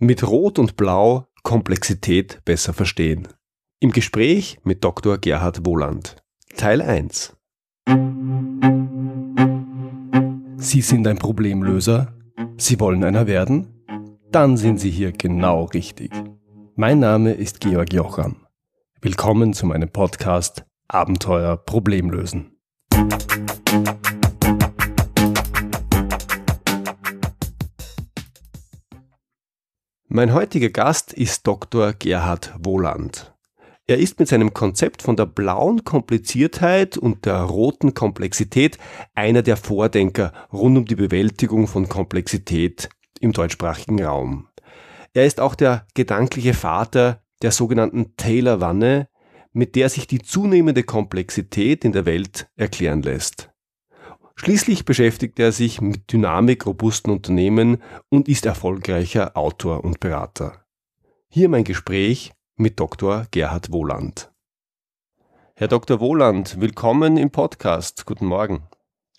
Mit Rot und Blau Komplexität besser verstehen. Im Gespräch mit Dr. Gerhard Wohland. Teil 1. Sie sind ein Problemlöser? Sie wollen einer werden? Dann sind Sie hier genau richtig. Mein Name ist Georg Jocham. Willkommen zu meinem Podcast Abenteuer Problemlösen. Mein heutiger Gast ist Dr. Gerhard Wohland. Er ist mit seinem Konzept von der blauen Kompliziertheit und der roten Komplexität einer der Vordenker rund um die Bewältigung von Komplexität im deutschsprachigen Raum. Er ist auch der gedankliche Vater der sogenannten Taylor-Wanne, mit der sich die zunehmende Komplexität in der Welt erklären lässt. Schließlich beschäftigt er sich mit dynamikrobusten Unternehmen und ist erfolgreicher Autor und Berater. Hier mein Gespräch mit Dr. Gerhard Wohland. Herr Dr. Wohland, willkommen im Podcast. Guten Morgen.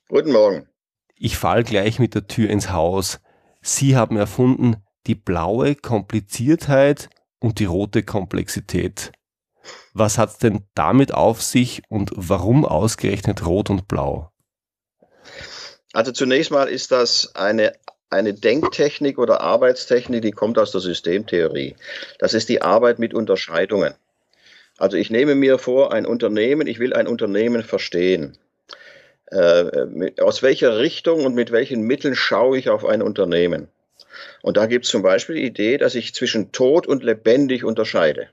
Guten Morgen. Ich fall gleich mit der Tür ins Haus. Sie haben erfunden die blaue Kompliziertheit und die rote Komplexität. Was hat's denn damit auf sich und warum ausgerechnet rot und blau? Also zunächst mal ist das eine, eine Denktechnik oder Arbeitstechnik, die kommt aus der Systemtheorie. Das ist die Arbeit mit Unterscheidungen. Also ich nehme mir vor, ein Unternehmen, ich will ein Unternehmen verstehen. Äh, aus welcher Richtung und mit welchen Mitteln schaue ich auf ein Unternehmen? Und da gibt es zum Beispiel die Idee, dass ich zwischen tot und lebendig unterscheide.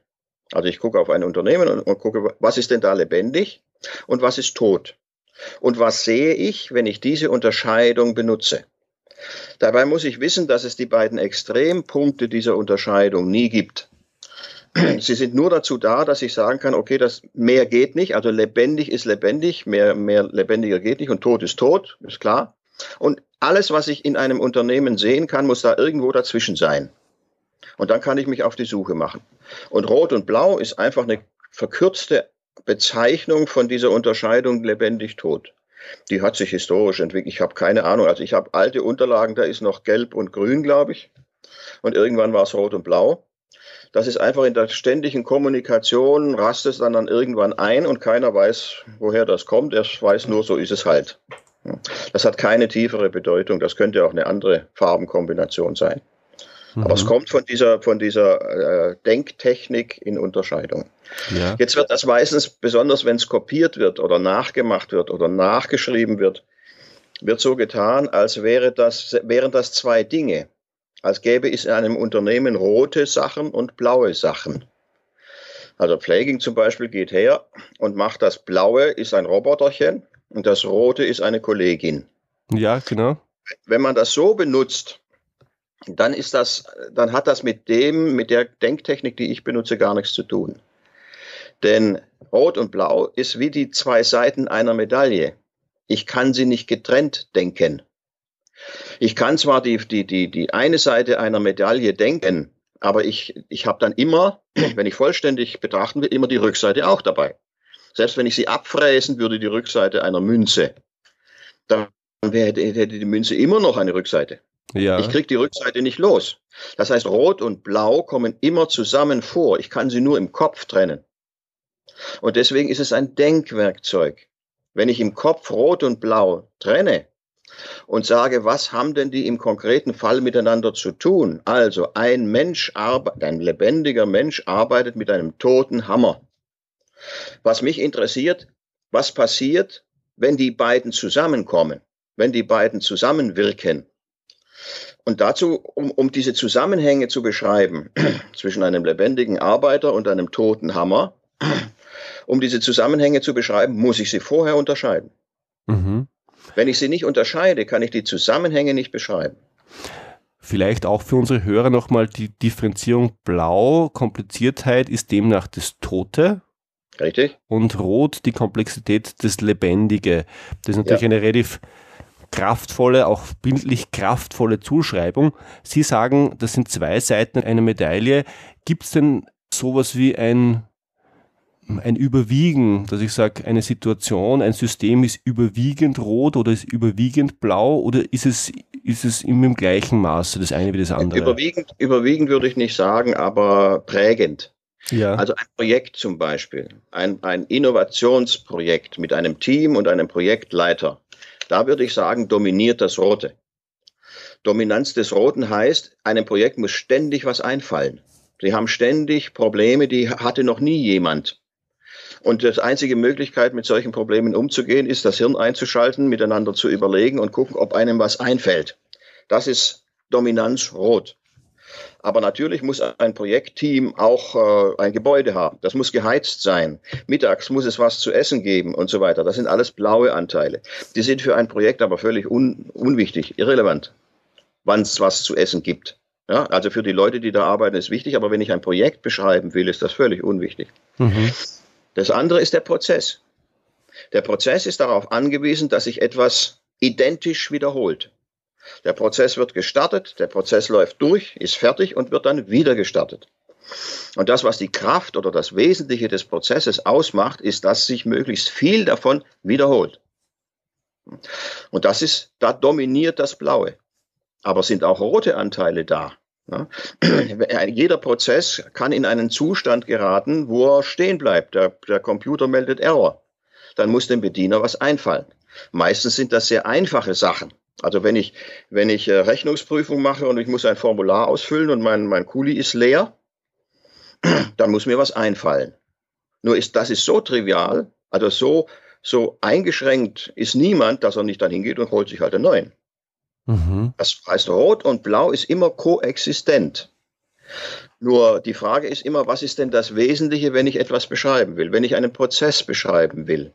Also ich gucke auf ein Unternehmen und, und gucke, was ist denn da lebendig und was ist tot? Und was sehe ich, wenn ich diese Unterscheidung benutze? Dabei muss ich wissen, dass es die beiden Extrempunkte dieser Unterscheidung nie gibt. Sie sind nur dazu da, dass ich sagen kann, okay, das mehr geht nicht, also lebendig ist lebendig, mehr, mehr lebendiger geht nicht und tot ist tot, ist klar. Und alles, was ich in einem Unternehmen sehen kann, muss da irgendwo dazwischen sein. Und dann kann ich mich auf die Suche machen. Und Rot und Blau ist einfach eine verkürzte Bezeichnung von dieser Unterscheidung lebendig-tot. Die hat sich historisch entwickelt. Ich habe keine Ahnung. Also ich habe alte Unterlagen, da ist noch gelb und grün, glaube ich. Und irgendwann war es rot und blau. Das ist einfach in der ständigen Kommunikation, rast es dann, dann irgendwann ein und keiner weiß, woher das kommt. Er weiß nur, so ist es halt. Das hat keine tiefere Bedeutung. Das könnte auch eine andere Farbenkombination sein. Mhm. Aber es mhm. kommt von dieser, von dieser äh, Denktechnik in Unterscheidung. Ja. Jetzt wird das meistens, besonders wenn es kopiert wird oder nachgemacht wird oder nachgeschrieben wird, wird so getan, als wäre das, wären das zwei Dinge. Als gäbe es in einem Unternehmen rote Sachen und blaue Sachen. Also Plaguing zum Beispiel geht her und macht das Blaue, ist ein Roboterchen und das Rote ist eine Kollegin. Ja, genau. Wenn man das so benutzt, dann ist das, dann hat das mit dem, mit der Denktechnik, die ich benutze, gar nichts zu tun. Denn Rot und Blau ist wie die zwei Seiten einer Medaille. Ich kann sie nicht getrennt denken. Ich kann zwar die, die, die, die eine Seite einer Medaille denken, aber ich, ich habe dann immer, wenn ich vollständig betrachten will, immer die Rückseite auch dabei. Selbst wenn ich sie abfräsen würde, die Rückseite einer Münze, dann hätte, hätte die Münze immer noch eine Rückseite. Ja. Ich kriege die Rückseite nicht los. Das heißt, Rot und Blau kommen immer zusammen vor. Ich kann sie nur im Kopf trennen. Und deswegen ist es ein Denkwerkzeug. Wenn ich im Kopf Rot und Blau trenne und sage, was haben denn die im konkreten Fall miteinander zu tun? Also ein Mensch, ein lebendiger Mensch arbeitet mit einem toten Hammer. Was mich interessiert, was passiert, wenn die beiden zusammenkommen, wenn die beiden zusammenwirken? Und dazu, um, um diese Zusammenhänge zu beschreiben zwischen einem lebendigen Arbeiter und einem toten Hammer, um diese Zusammenhänge zu beschreiben, muss ich sie vorher unterscheiden. Mhm. Wenn ich sie nicht unterscheide, kann ich die Zusammenhänge nicht beschreiben. Vielleicht auch für unsere Hörer nochmal die Differenzierung Blau, Kompliziertheit ist demnach das Tote. Richtig. Und Rot die Komplexität, das Lebendige. Das ist natürlich ja. eine relativ kraftvolle, auch bildlich kraftvolle Zuschreibung. Sie sagen, das sind zwei Seiten einer Medaille. Gibt es denn sowas wie ein ein Überwiegen, dass ich sage, eine Situation, ein System ist überwiegend rot oder ist überwiegend blau oder ist es, ist es im gleichen Maße, das eine wie das andere? Überwiegend, überwiegend würde ich nicht sagen, aber prägend. Ja. Also ein Projekt zum Beispiel, ein, ein Innovationsprojekt mit einem Team und einem Projektleiter. Da würde ich sagen, dominiert das Rote. Dominanz des Roten heißt, einem Projekt muss ständig was einfallen. Sie haben ständig Probleme, die hatte noch nie jemand. Und die einzige Möglichkeit, mit solchen Problemen umzugehen, ist, das Hirn einzuschalten, miteinander zu überlegen und gucken, ob einem was einfällt. Das ist Dominanz rot. Aber natürlich muss ein Projektteam auch äh, ein Gebäude haben. Das muss geheizt sein. Mittags muss es was zu essen geben und so weiter. Das sind alles blaue Anteile. Die sind für ein Projekt aber völlig un unwichtig, irrelevant, wann es was zu essen gibt. Ja, also für die Leute, die da arbeiten, ist wichtig, aber wenn ich ein Projekt beschreiben will, ist das völlig unwichtig. Mhm. Das andere ist der Prozess. Der Prozess ist darauf angewiesen, dass sich etwas identisch wiederholt. Der Prozess wird gestartet, der Prozess läuft durch, ist fertig und wird dann wieder gestartet. Und das, was die Kraft oder das Wesentliche des Prozesses ausmacht, ist, dass sich möglichst viel davon wiederholt. Und das ist, da dominiert das Blaue. Aber sind auch rote Anteile da? Ja. Jeder Prozess kann in einen Zustand geraten, wo er stehen bleibt. Der, der Computer meldet Error. Dann muss dem Bediener was einfallen. Meistens sind das sehr einfache Sachen. Also wenn ich, wenn ich äh, Rechnungsprüfung mache und ich muss ein Formular ausfüllen und mein, mein Kuli ist leer, dann muss mir was einfallen. Nur ist, das ist so trivial, also so, so eingeschränkt ist niemand, dass er nicht dann hingeht und holt sich halt einen neuen. Mhm. Das heißt, Rot und Blau ist immer koexistent. Nur die Frage ist immer, was ist denn das Wesentliche, wenn ich etwas beschreiben will, wenn ich einen Prozess beschreiben will?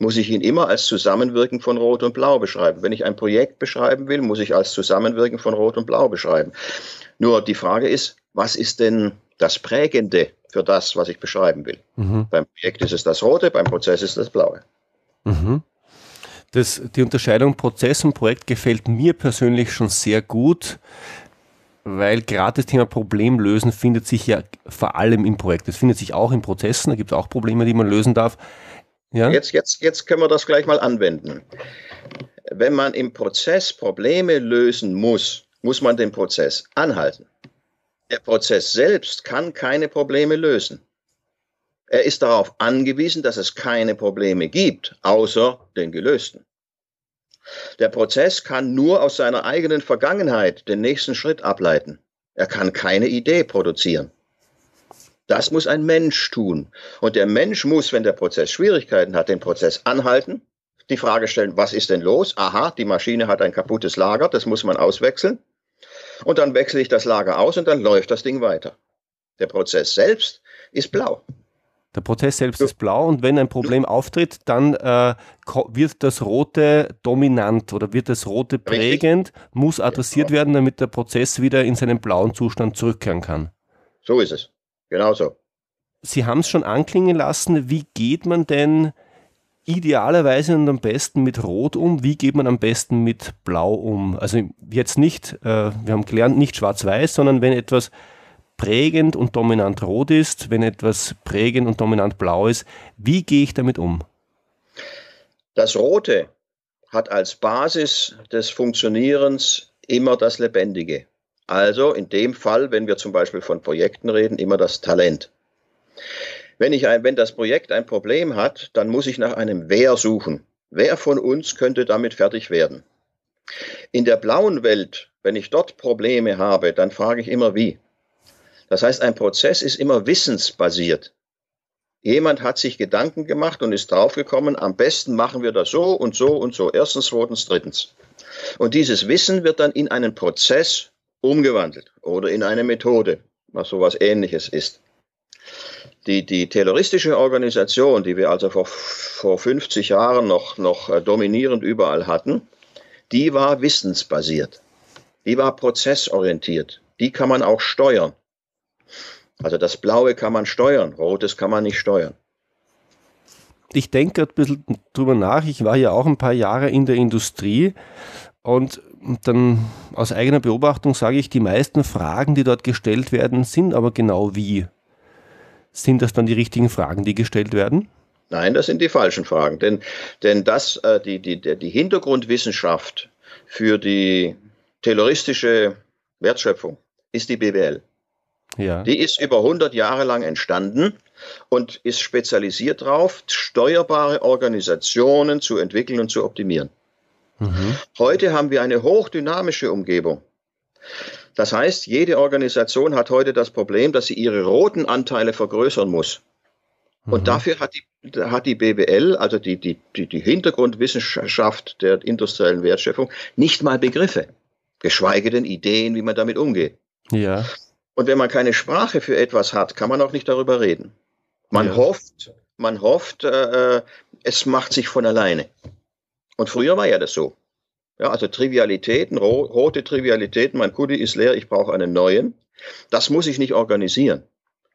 Muss ich ihn immer als Zusammenwirken von Rot und Blau beschreiben? Wenn ich ein Projekt beschreiben will, muss ich als Zusammenwirken von Rot und Blau beschreiben. Nur die Frage ist, was ist denn das Prägende für das, was ich beschreiben will? Mhm. Beim Projekt ist es das Rote, beim Prozess ist es das Blaue. Mhm. Das, die Unterscheidung Prozess und Projekt gefällt mir persönlich schon sehr gut, weil gerade das Thema Problemlösen findet sich ja vor allem im Projekt. Es findet sich auch in Prozessen, da gibt es auch Probleme, die man lösen darf. Ja? Jetzt, jetzt, jetzt können wir das gleich mal anwenden. Wenn man im Prozess Probleme lösen muss, muss man den Prozess anhalten. Der Prozess selbst kann keine Probleme lösen. Er ist darauf angewiesen, dass es keine Probleme gibt, außer den gelösten. Der Prozess kann nur aus seiner eigenen Vergangenheit den nächsten Schritt ableiten. Er kann keine Idee produzieren. Das muss ein Mensch tun. Und der Mensch muss, wenn der Prozess Schwierigkeiten hat, den Prozess anhalten, die Frage stellen, was ist denn los? Aha, die Maschine hat ein kaputtes Lager, das muss man auswechseln. Und dann wechsle ich das Lager aus und dann läuft das Ding weiter. Der Prozess selbst ist blau. Der Prozess selbst ist blau und wenn ein Problem auftritt, dann äh, wird das Rote dominant oder wird das Rote prägend, muss adressiert genau. werden, damit der Prozess wieder in seinen blauen Zustand zurückkehren kann. So ist es. Genau so. Sie haben es schon anklingen lassen. Wie geht man denn idealerweise und am besten mit Rot um? Wie geht man am besten mit Blau um? Also jetzt nicht, äh, wir haben gelernt, nicht schwarz-weiß, sondern wenn etwas prägend und dominant rot ist, wenn etwas prägend und dominant blau ist. Wie gehe ich damit um? Das Rote hat als Basis des Funktionierens immer das Lebendige. Also in dem Fall, wenn wir zum Beispiel von Projekten reden, immer das Talent. Wenn, ich ein, wenn das Projekt ein Problem hat, dann muss ich nach einem Wer suchen. Wer von uns könnte damit fertig werden? In der blauen Welt, wenn ich dort Probleme habe, dann frage ich immer wie. Das heißt, ein Prozess ist immer wissensbasiert. Jemand hat sich Gedanken gemacht und ist draufgekommen, am besten machen wir das so und so und so. Erstens, zweitens, drittens. Und dieses Wissen wird dann in einen Prozess umgewandelt oder in eine Methode, was sowas ähnliches ist. Die, die terroristische Organisation, die wir also vor, vor 50 Jahren noch, noch äh, dominierend überall hatten, die war wissensbasiert. Die war prozessorientiert. Die kann man auch steuern. Also das Blaue kann man steuern, Rotes kann man nicht steuern. Ich denke ein bisschen drüber nach. Ich war ja auch ein paar Jahre in der Industrie und dann aus eigener Beobachtung sage ich, die meisten Fragen, die dort gestellt werden, sind aber genau wie. Sind das dann die richtigen Fragen, die gestellt werden? Nein, das sind die falschen Fragen. Denn, denn das, äh, die, die, die Hintergrundwissenschaft für die terroristische Wertschöpfung ist die BWL. Ja. Die ist über 100 Jahre lang entstanden und ist spezialisiert darauf, steuerbare Organisationen zu entwickeln und zu optimieren. Mhm. Heute haben wir eine hochdynamische Umgebung. Das heißt, jede Organisation hat heute das Problem, dass sie ihre roten Anteile vergrößern muss. Mhm. Und dafür hat die, hat die BWL, also die, die, die, die Hintergrundwissenschaft der industriellen Wertschöpfung, nicht mal Begriffe, geschweige denn Ideen, wie man damit umgeht. Ja. Und wenn man keine Sprache für etwas hat, kann man auch nicht darüber reden. Man ja. hofft, man hofft, äh, äh es macht sich von alleine. Und früher war ja das so. Ja, also Trivialitäten, ro rote Trivialitäten, mein Kudi ist leer, ich brauche einen neuen. Das muss ich nicht organisieren.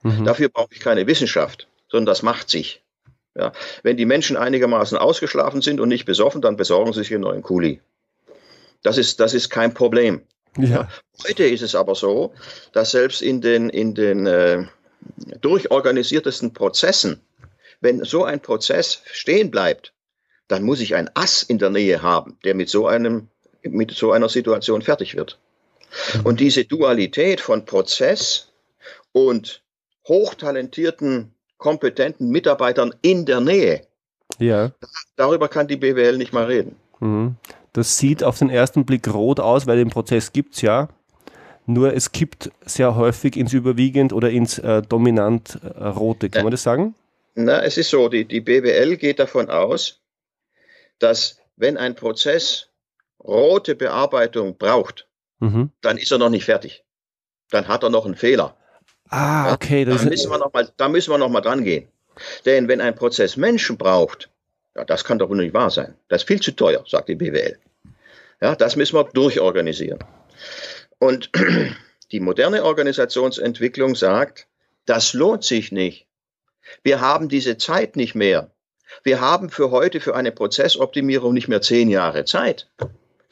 Mhm. Dafür brauche ich keine Wissenschaft, sondern das macht sich. Ja, wenn die Menschen einigermaßen ausgeschlafen sind und nicht besoffen, dann besorgen sie sich einen neuen Kuli. Das ist, das ist kein Problem. Ja. Heute ist es aber so, dass selbst in den, in den äh, durchorganisiertesten Prozessen, wenn so ein Prozess stehen bleibt, dann muss ich ein Ass in der Nähe haben, der mit so einem, mit so einer Situation fertig wird. Mhm. Und diese Dualität von Prozess und hochtalentierten, kompetenten Mitarbeitern in der Nähe, ja. darüber kann die BWL nicht mal reden. Mhm. Das sieht auf den ersten Blick rot aus, weil den Prozess gibt es ja. Nur es kippt sehr häufig ins überwiegend oder ins äh, dominant äh, rote. Kann man das sagen? Na, es ist so, die, die BWL geht davon aus, dass wenn ein Prozess rote Bearbeitung braucht, mhm. dann ist er noch nicht fertig. Dann hat er noch einen Fehler. Ah, okay. Ja, da, müssen wir noch mal, da müssen wir noch mal dran gehen. Denn wenn ein Prozess Menschen braucht, ja, das kann doch wohl nicht wahr sein. Das ist viel zu teuer, sagt die BWL. Ja, das müssen wir durchorganisieren. Und die moderne Organisationsentwicklung sagt, das lohnt sich nicht. Wir haben diese Zeit nicht mehr. Wir haben für heute für eine Prozessoptimierung nicht mehr zehn Jahre Zeit.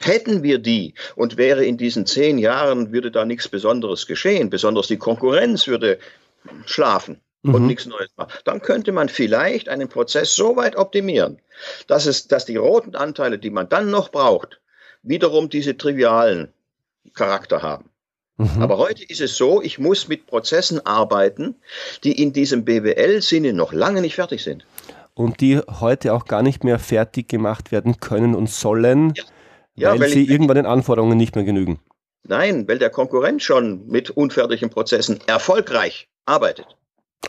Hätten wir die und wäre in diesen zehn Jahren, würde da nichts Besonderes geschehen, besonders die Konkurrenz würde schlafen und mhm. nichts Neues machen. Dann könnte man vielleicht einen Prozess so weit optimieren, dass es, dass die roten Anteile, die man dann noch braucht, wiederum diese trivialen Charakter haben. Mhm. Aber heute ist es so, ich muss mit Prozessen arbeiten, die in diesem BWL-Sinne noch lange nicht fertig sind. Und die heute auch gar nicht mehr fertig gemacht werden können und sollen, ja. Ja, weil, weil, sie ich, irgendwann den Anforderungen nicht mehr genügen. Nein, weil der Konkurrent schon mit unfertigen Prozessen erfolgreich arbeitet.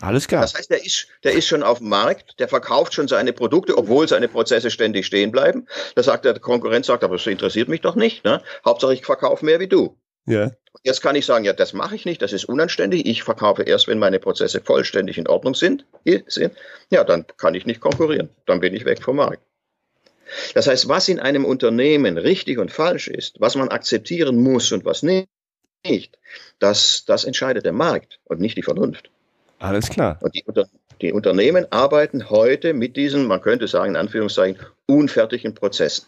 Alles klar. Das heißt, der ist, der ist schon auf dem Markt, der verkauft schon seine Produkte, obwohl seine Prozesse ständig stehen bleiben. Da sagt der Konkurrent, sagt, aber das interessiert mich doch nicht. Ne? Hauptsache, ich verkaufe mehr wie du. Ja. Jetzt kann ich sagen, ja, das mache ich nicht, das ist unanständig. Ich verkaufe erst, wenn meine Prozesse vollständig in Ordnung sind. Ja, dann kann ich nicht konkurrieren. Dann bin ich weg vom Markt. Das heißt, was in einem Unternehmen richtig und falsch ist, was man akzeptieren muss und was nicht, das, das entscheidet der Markt und nicht die Vernunft. Alles klar. Und die, die Unternehmen arbeiten heute mit diesen, man könnte sagen, in Anführungszeichen, unfertigen Prozessen.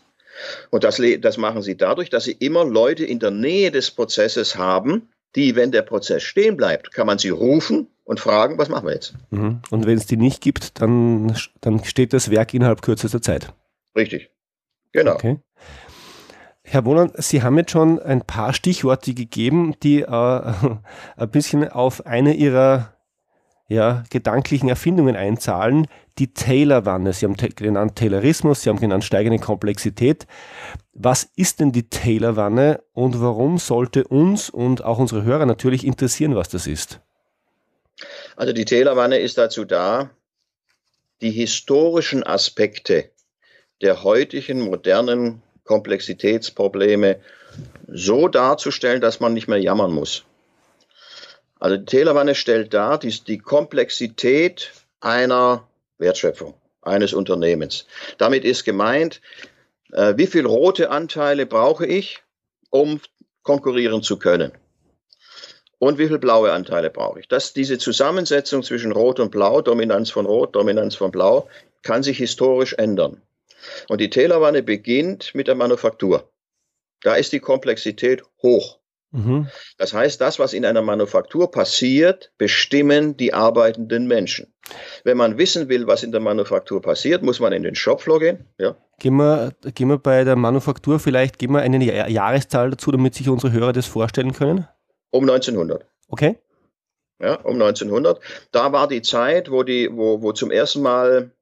Und das, das machen sie dadurch, dass sie immer Leute in der Nähe des Prozesses haben, die, wenn der Prozess stehen bleibt, kann man sie rufen und fragen, was machen wir jetzt? Mhm. Und wenn es die nicht gibt, dann, dann steht das Werk innerhalb kürzester Zeit. Richtig. Genau. Okay. Herr Wohland, Sie haben jetzt schon ein paar Stichworte gegeben, die äh, ein bisschen auf eine Ihrer ja, gedanklichen Erfindungen einzahlen. Die Taylor-Wanne, Sie haben genannt Taylorismus, Sie haben genannt steigende Komplexität. Was ist denn die Taylor-Wanne und warum sollte uns und auch unsere Hörer natürlich interessieren, was das ist? Also die Taylor-Wanne ist dazu da, die historischen Aspekte der heutigen modernen Komplexitätsprobleme so darzustellen, dass man nicht mehr jammern muss. Also die Taylorwanne stellt dar die, die Komplexität einer Wertschöpfung, eines Unternehmens. Damit ist gemeint, äh, wie viel rote Anteile brauche ich, um konkurrieren zu können? Und wie viel blaue Anteile brauche ich? Das, diese Zusammensetzung zwischen Rot und Blau, Dominanz von Rot, Dominanz von Blau, kann sich historisch ändern. Und die Taylorwanne beginnt mit der Manufaktur. Da ist die Komplexität hoch. Mhm. Das heißt, das, was in einer Manufaktur passiert, bestimmen die arbeitenden Menschen. Wenn man wissen will, was in der Manufaktur passiert, muss man in den Shopfloor gehen. Ja. Gehen, wir, gehen wir bei der Manufaktur vielleicht, geben wir eine Jahreszahl dazu, damit sich unsere Hörer das vorstellen können? Um 1900. Okay. Ja, um 1900. Da war die Zeit, wo, die, wo, wo zum ersten Mal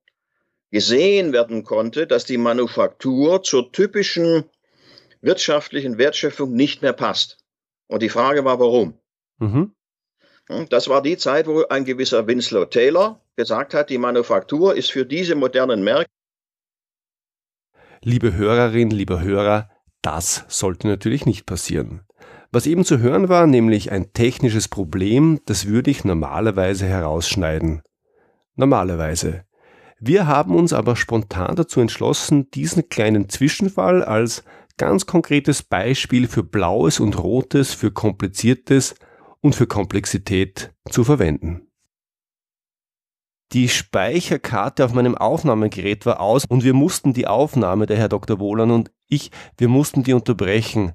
gesehen werden konnte, dass die Manufaktur zur typischen wirtschaftlichen Wertschöpfung nicht mehr passt. Und die Frage war, warum? Mhm. Das war die Zeit, wo ein gewisser Winslow Taylor gesagt hat, die Manufaktur ist für diese modernen Märkte. Liebe Hörerinnen, liebe Hörer, das sollte natürlich nicht passieren. Was eben zu hören war, nämlich ein technisches Problem, das würde ich normalerweise herausschneiden. Normalerweise. Wir haben uns aber spontan dazu entschlossen, diesen kleinen Zwischenfall als ganz konkretes Beispiel für Blaues und Rotes, für Kompliziertes und für Komplexität zu verwenden. Die Speicherkarte auf meinem Aufnahmegerät war aus und wir mussten die Aufnahme, der Herr Dr. Wohlan und ich, wir mussten die unterbrechen.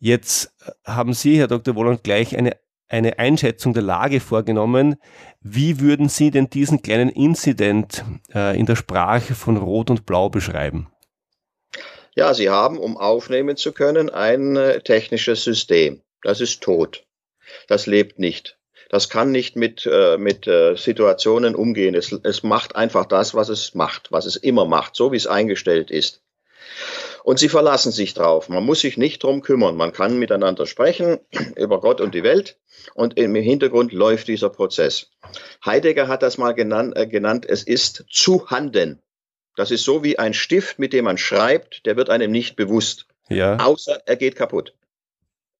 Jetzt haben Sie, Herr Dr. Wohlan, gleich eine, eine Einschätzung der Lage vorgenommen. Wie würden Sie denn diesen kleinen Incident äh, in der Sprache von Rot und Blau beschreiben? Ja, Sie haben, um aufnehmen zu können, ein äh, technisches System. Das ist tot. Das lebt nicht. Das kann nicht mit, äh, mit äh, Situationen umgehen. Es, es macht einfach das, was es macht, was es immer macht, so wie es eingestellt ist. Und sie verlassen sich drauf. Man muss sich nicht drum kümmern. Man kann miteinander sprechen über Gott und die Welt. Und im Hintergrund läuft dieser Prozess. Heidegger hat das mal genannt, äh, genannt es ist zu handen. Das ist so wie ein Stift, mit dem man schreibt, der wird einem nicht bewusst. Ja. Außer er geht kaputt.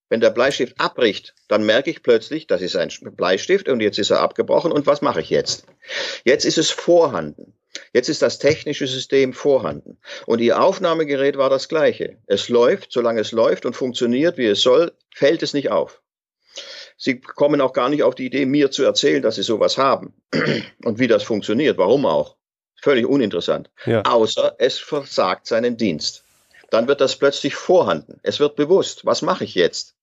Wenn der Bleistift abbricht, dann merke ich plötzlich, das ist ein Bleistift und jetzt ist er abgebrochen und was mache ich jetzt? Jetzt ist es vorhanden. Jetzt ist das technische System vorhanden. Und Ihr Aufnahmegerät war das gleiche. Es läuft, solange es läuft und funktioniert, wie es soll, fällt es nicht auf. Sie kommen auch gar nicht auf die Idee, mir zu erzählen, dass Sie sowas haben und wie das funktioniert, warum auch. Völlig uninteressant. Ja. Außer es versagt seinen Dienst. Dann wird das plötzlich vorhanden. Es wird bewusst, was mache ich jetzt?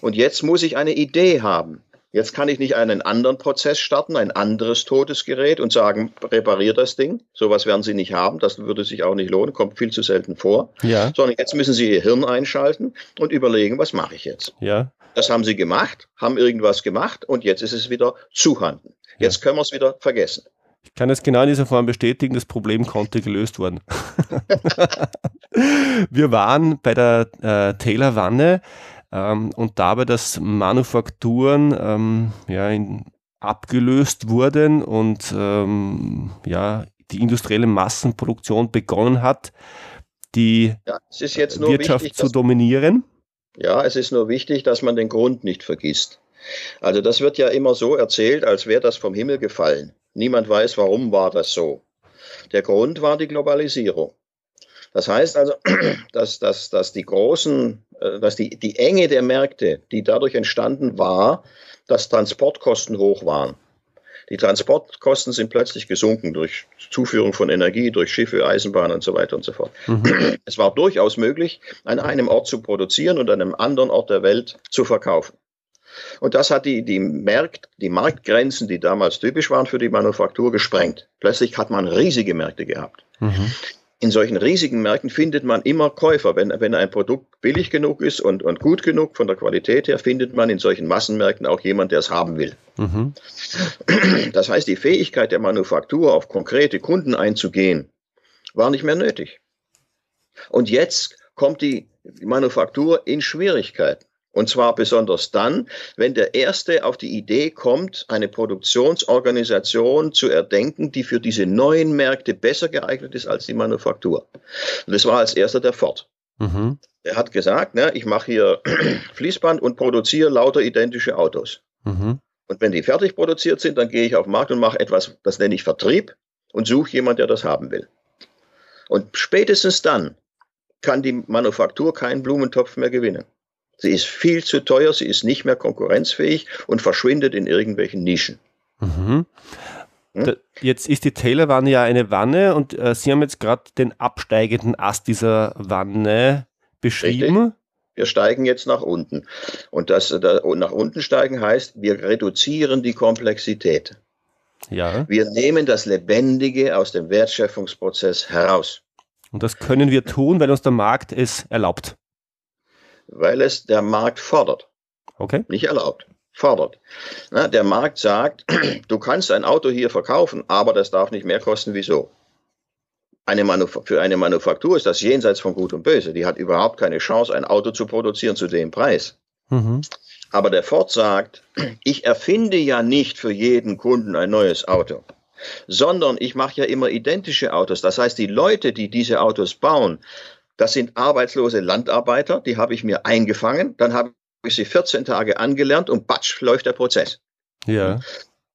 Und jetzt muss ich eine Idee haben. Jetzt kann ich nicht einen anderen Prozess starten, ein anderes Todesgerät und sagen, reparier das Ding. Sowas werden Sie nicht haben, das würde sich auch nicht lohnen, kommt viel zu selten vor. Ja. Sondern jetzt müssen Sie Ihr Hirn einschalten und überlegen, was mache ich jetzt? Ja. Das haben Sie gemacht, haben irgendwas gemacht und jetzt ist es wieder zuhanden. Jetzt ja. können wir es wieder vergessen. Ich kann es genau in dieser Form bestätigen, das Problem konnte gelöst werden. Wir waren bei der äh, Taylor Wanne ähm, und dabei, dass Manufakturen ähm, ja, in, abgelöst wurden und ähm, ja, die industrielle Massenproduktion begonnen hat, die ja, Wirtschaft wichtig, zu dominieren. Ja, es ist nur wichtig, dass man den Grund nicht vergisst. Also das wird ja immer so erzählt, als wäre das vom Himmel gefallen. Niemand weiß, warum war das so. Der Grund war die Globalisierung. Das heißt also, dass, dass, dass die großen, äh, dass die, die Enge der Märkte, die dadurch entstanden war, dass Transportkosten hoch waren. Die Transportkosten sind plötzlich gesunken durch Zuführung von Energie, durch Schiffe, Eisenbahnen und so weiter und so fort. Mhm. Es war durchaus möglich, an einem Ort zu produzieren und an einem anderen Ort der Welt zu verkaufen. Und das hat die, die, Markt, die Marktgrenzen, die damals typisch waren für die Manufaktur, gesprengt. Plötzlich hat man riesige Märkte gehabt. Mhm. In solchen riesigen Märkten findet man immer Käufer. Wenn, wenn ein Produkt billig genug ist und, und gut genug von der Qualität her, findet man in solchen Massenmärkten auch jemand, der es haben will. Mhm. Das heißt, die Fähigkeit der Manufaktur, auf konkrete Kunden einzugehen, war nicht mehr nötig. Und jetzt kommt die Manufaktur in Schwierigkeiten. Und zwar besonders dann, wenn der Erste auf die Idee kommt, eine Produktionsorganisation zu erdenken, die für diese neuen Märkte besser geeignet ist als die Manufaktur. Und das war als erster der Ford. Mhm. Er hat gesagt, ne, ich mache hier Fließband und produziere lauter identische Autos. Mhm. Und wenn die fertig produziert sind, dann gehe ich auf den Markt und mache etwas, das nenne ich Vertrieb und suche jemanden, der das haben will. Und spätestens dann kann die Manufaktur keinen Blumentopf mehr gewinnen. Sie ist viel zu teuer, sie ist nicht mehr konkurrenzfähig und verschwindet in irgendwelchen Nischen. Mhm. Hm? Jetzt ist die Taylor-Wanne ja eine Wanne und äh, Sie haben jetzt gerade den absteigenden Ast dieser Wanne beschrieben. Wir steigen jetzt nach unten. Und das da, nach unten steigen heißt, wir reduzieren die Komplexität. Ja. Wir nehmen das Lebendige aus dem Wertschöpfungsprozess heraus. Und das können wir tun, weil uns der Markt es erlaubt. Weil es der Markt fordert. Okay. Nicht erlaubt. Fordert. Na, der Markt sagt, du kannst ein Auto hier verkaufen, aber das darf nicht mehr kosten. Wieso? Eine für eine Manufaktur ist das jenseits von Gut und Böse. Die hat überhaupt keine Chance, ein Auto zu produzieren zu dem Preis. Mhm. Aber der Ford sagt, ich erfinde ja nicht für jeden Kunden ein neues Auto, sondern ich mache ja immer identische Autos. Das heißt, die Leute, die diese Autos bauen, das sind arbeitslose Landarbeiter, die habe ich mir eingefangen, dann habe ich sie 14 Tage angelernt und batsch läuft der Prozess. Ja.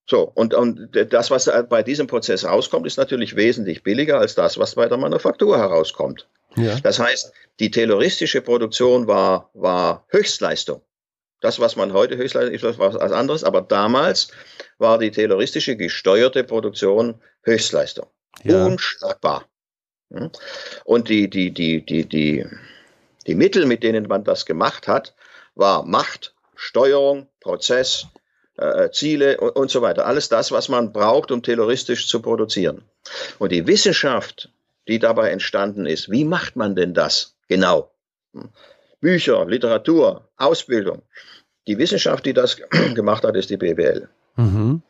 So, und, und das, was bei diesem Prozess rauskommt, ist natürlich wesentlich billiger als das, was bei der Manufaktur herauskommt. Ja. Das heißt, die tayloristische Produktion war, war Höchstleistung. Das, was man heute Höchstleistung ist, was anderes, aber damals war die tayloristische gesteuerte Produktion Höchstleistung. Ja. Unschlagbar. Hm? Und die, die, die, die, die, die Mittel, mit denen man das gemacht hat, war Macht, Steuerung, Prozess, äh, Ziele und, und so weiter. Alles das, was man braucht, um terroristisch zu produzieren. Und die Wissenschaft, die dabei entstanden ist, wie macht man denn das genau? Hm. Bücher, Literatur, Ausbildung. Die Wissenschaft, die das gemacht hat, ist die BWL. Mhm.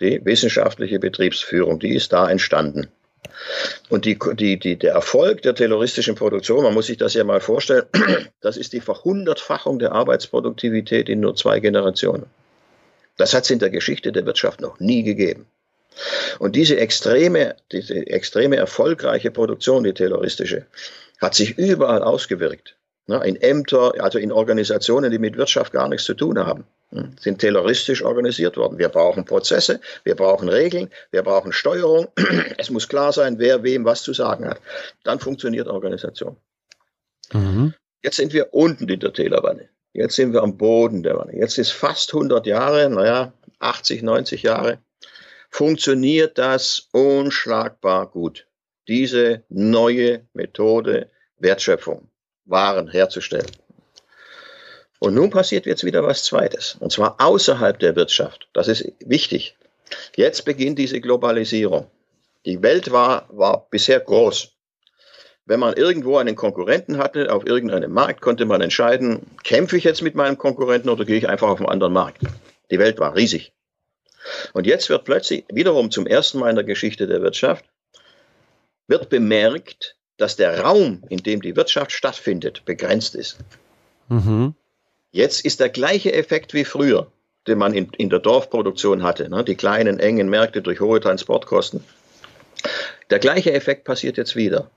Die wissenschaftliche Betriebsführung, die ist da entstanden. Und die, die, die, der Erfolg der terroristischen Produktion, man muss sich das ja mal vorstellen, das ist die Verhundertfachung der Arbeitsproduktivität in nur zwei Generationen. Das hat es in der Geschichte der Wirtschaft noch nie gegeben. Und diese extreme, diese extreme erfolgreiche Produktion, die terroristische, hat sich überall ausgewirkt. In Ämter, also in Organisationen, die mit Wirtschaft gar nichts zu tun haben, sind terroristisch organisiert worden. Wir brauchen Prozesse, wir brauchen Regeln, wir brauchen Steuerung. Es muss klar sein, wer wem was zu sagen hat. Dann funktioniert Organisation. Mhm. Jetzt sind wir unten in der Tälerwanne. Jetzt sind wir am Boden der Wanne. Jetzt ist fast 100 Jahre, naja, 80, 90 Jahre, funktioniert das unschlagbar gut. Diese neue Methode Wertschöpfung, Waren herzustellen. Und nun passiert jetzt wieder was Zweites, und zwar außerhalb der Wirtschaft. Das ist wichtig. Jetzt beginnt diese Globalisierung. Die Welt war, war bisher groß. Wenn man irgendwo einen Konkurrenten hatte, auf irgendeinem Markt, konnte man entscheiden, kämpfe ich jetzt mit meinem Konkurrenten oder gehe ich einfach auf einen anderen Markt. Die Welt war riesig. Und jetzt wird plötzlich, wiederum zum ersten Mal in der Geschichte der Wirtschaft, wird bemerkt, dass der Raum, in dem die Wirtschaft stattfindet, begrenzt ist. Mhm. Jetzt ist der gleiche Effekt wie früher, den man in, in der Dorfproduktion hatte, ne? die kleinen, engen Märkte durch hohe Transportkosten. Der gleiche Effekt passiert jetzt wieder.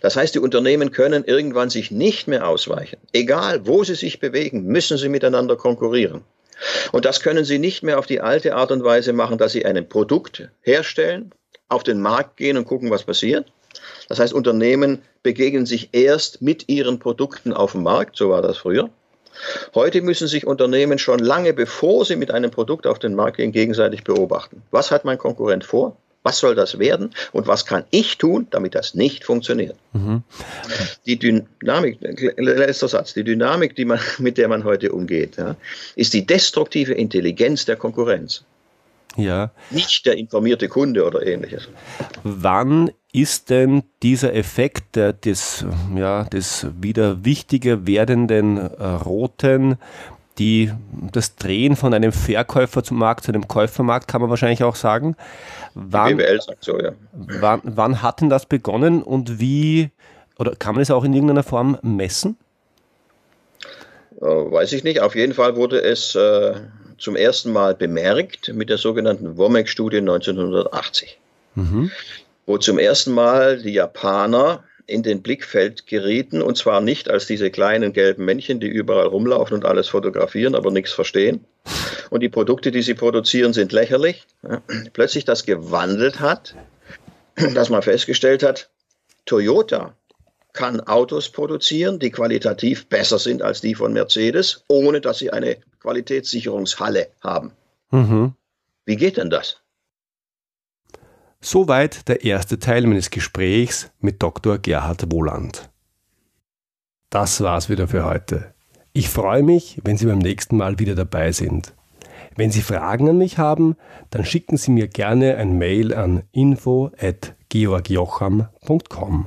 Das heißt, die Unternehmen können irgendwann sich nicht mehr ausweichen. Egal, wo sie sich bewegen, müssen sie miteinander konkurrieren. Und das können sie nicht mehr auf die alte Art und Weise machen, dass sie ein Produkt herstellen, auf den Markt gehen und gucken, was passiert. Das heißt, Unternehmen begegnen sich erst mit ihren Produkten auf dem Markt, so war das früher. Heute müssen sich Unternehmen schon lange bevor sie mit einem Produkt auf den Markt gehen, gegenseitig beobachten. Was hat mein Konkurrent vor? Was soll das werden? Und was kann ich tun, damit das nicht funktioniert? Mhm. Die Dynamik, letzter Satz, die Dynamik, die man, mit der man heute umgeht, ja, ist die destruktive Intelligenz der Konkurrenz. Ja. Nicht der informierte Kunde oder ähnliches. Wann ist denn dieser Effekt des, ja, des wieder wichtiger werdenden äh, Roten die, das Drehen von einem Verkäufer zum Markt zu einem Käufermarkt, kann man wahrscheinlich auch sagen. Wann, BWL sagt so, ja. Wann, wann hat denn das begonnen und wie, oder kann man es auch in irgendeiner Form messen? Äh, weiß ich nicht. Auf jeden Fall wurde es äh, zum ersten Mal bemerkt mit der sogenannten WOMEC-Studie 1980, mhm. wo zum ersten Mal die Japaner in den Blickfeld gerieten und zwar nicht als diese kleinen gelben Männchen, die überall rumlaufen und alles fotografieren, aber nichts verstehen. Und die Produkte, die sie produzieren, sind lächerlich. Plötzlich das gewandelt hat, dass man festgestellt hat, Toyota kann Autos produzieren, die qualitativ besser sind als die von Mercedes, ohne dass sie eine Qualitätssicherungshalle haben. Mhm. Wie geht denn das? Soweit der erste Teil meines Gesprächs mit Dr. Gerhard Wohland. das war's wieder für heute. Ich freue mich, wenn Sie beim nächsten Mal wieder dabei sind. Wenn Sie Fragen an mich haben, dann schicken Sie mir gerne ein Mail an info@georgjocham.com.